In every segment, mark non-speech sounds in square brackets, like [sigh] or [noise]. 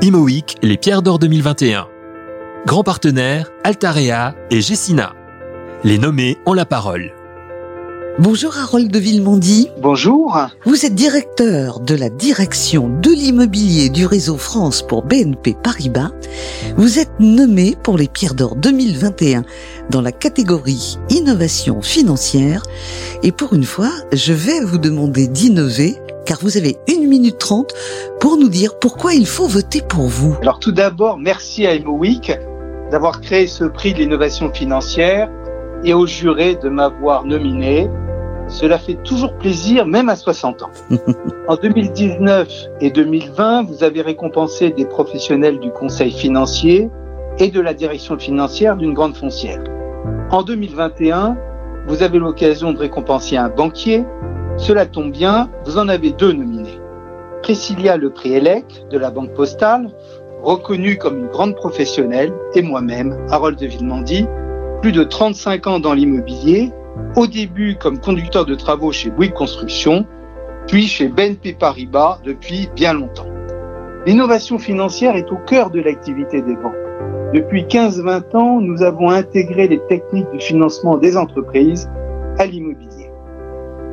IMOIC, les pierres d'or 2021. Grand partenaire, Altarea et Gessina. Les nommés ont la parole. Bonjour Harold de Villemondy. Bonjour. Vous êtes directeur de la direction de l'immobilier du réseau France pour BNP Paribas. Vous êtes nommé pour les Pierres d'Or 2021 dans la catégorie innovation financière. Et pour une fois, je vais vous demander d'innover car vous avez une minute trente pour nous dire pourquoi il faut voter pour vous. Alors tout d'abord, merci à IMOWeek d'avoir créé ce prix de l'innovation financière et aux jurés de m'avoir nominé cela fait toujours plaisir, même à 60 ans. [laughs] en 2019 et 2020, vous avez récompensé des professionnels du conseil financier et de la direction financière d'une grande foncière. En 2021, vous avez l'occasion de récompenser un banquier. Cela tombe bien, vous en avez deux nominés. Priscilla Le Elec de la Banque Postale, reconnue comme une grande professionnelle, et moi-même, Harold de Villemandy, plus de 35 ans dans l'immobilier au début comme conducteur de travaux chez Bouygues Construction, puis chez BNP Paribas depuis bien longtemps. L'innovation financière est au cœur de l'activité des banques. Depuis 15-20 ans, nous avons intégré les techniques du financement des entreprises à l'immobilier.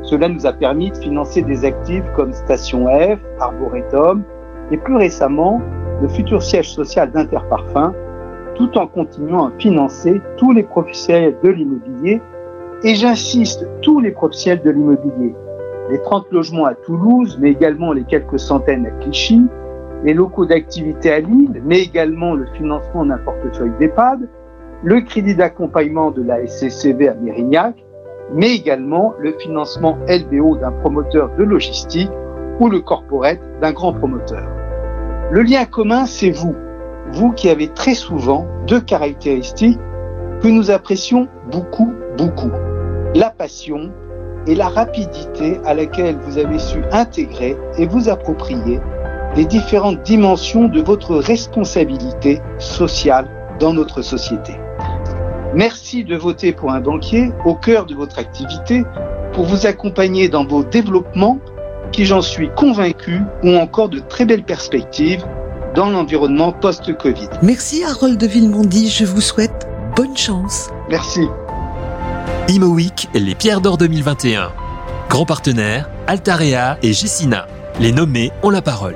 Cela nous a permis de financer des actifs comme Station F, Arboretum et plus récemment le futur siège social d'Interparfum, tout en continuant à financer tous les professionnels de l'immobilier. Et j'insiste, tous les professionnels de l'immobilier, les 30 logements à Toulouse, mais également les quelques centaines à Clichy, les locaux d'activité à Lille, mais également le financement d'un portefeuille d'EHPAD, le crédit d'accompagnement de la SCCV à Mérignac, mais également le financement LBO d'un promoteur de logistique ou le corporate d'un grand promoteur. Le lien commun, c'est vous, vous qui avez très souvent deux caractéristiques que nous apprécions beaucoup, beaucoup la passion et la rapidité à laquelle vous avez su intégrer et vous approprier les différentes dimensions de votre responsabilité sociale dans notre société. Merci de voter pour un banquier au cœur de votre activité pour vous accompagner dans vos développements qui, j'en suis convaincu, ont encore de très belles perspectives dans l'environnement post-Covid. Merci Harold de Villemondy, je vous souhaite bonne chance. Merci. IMOWeek, les pierres d'or 2021. Grand partenaire, Altarea et Gessina. Les nommés ont la parole.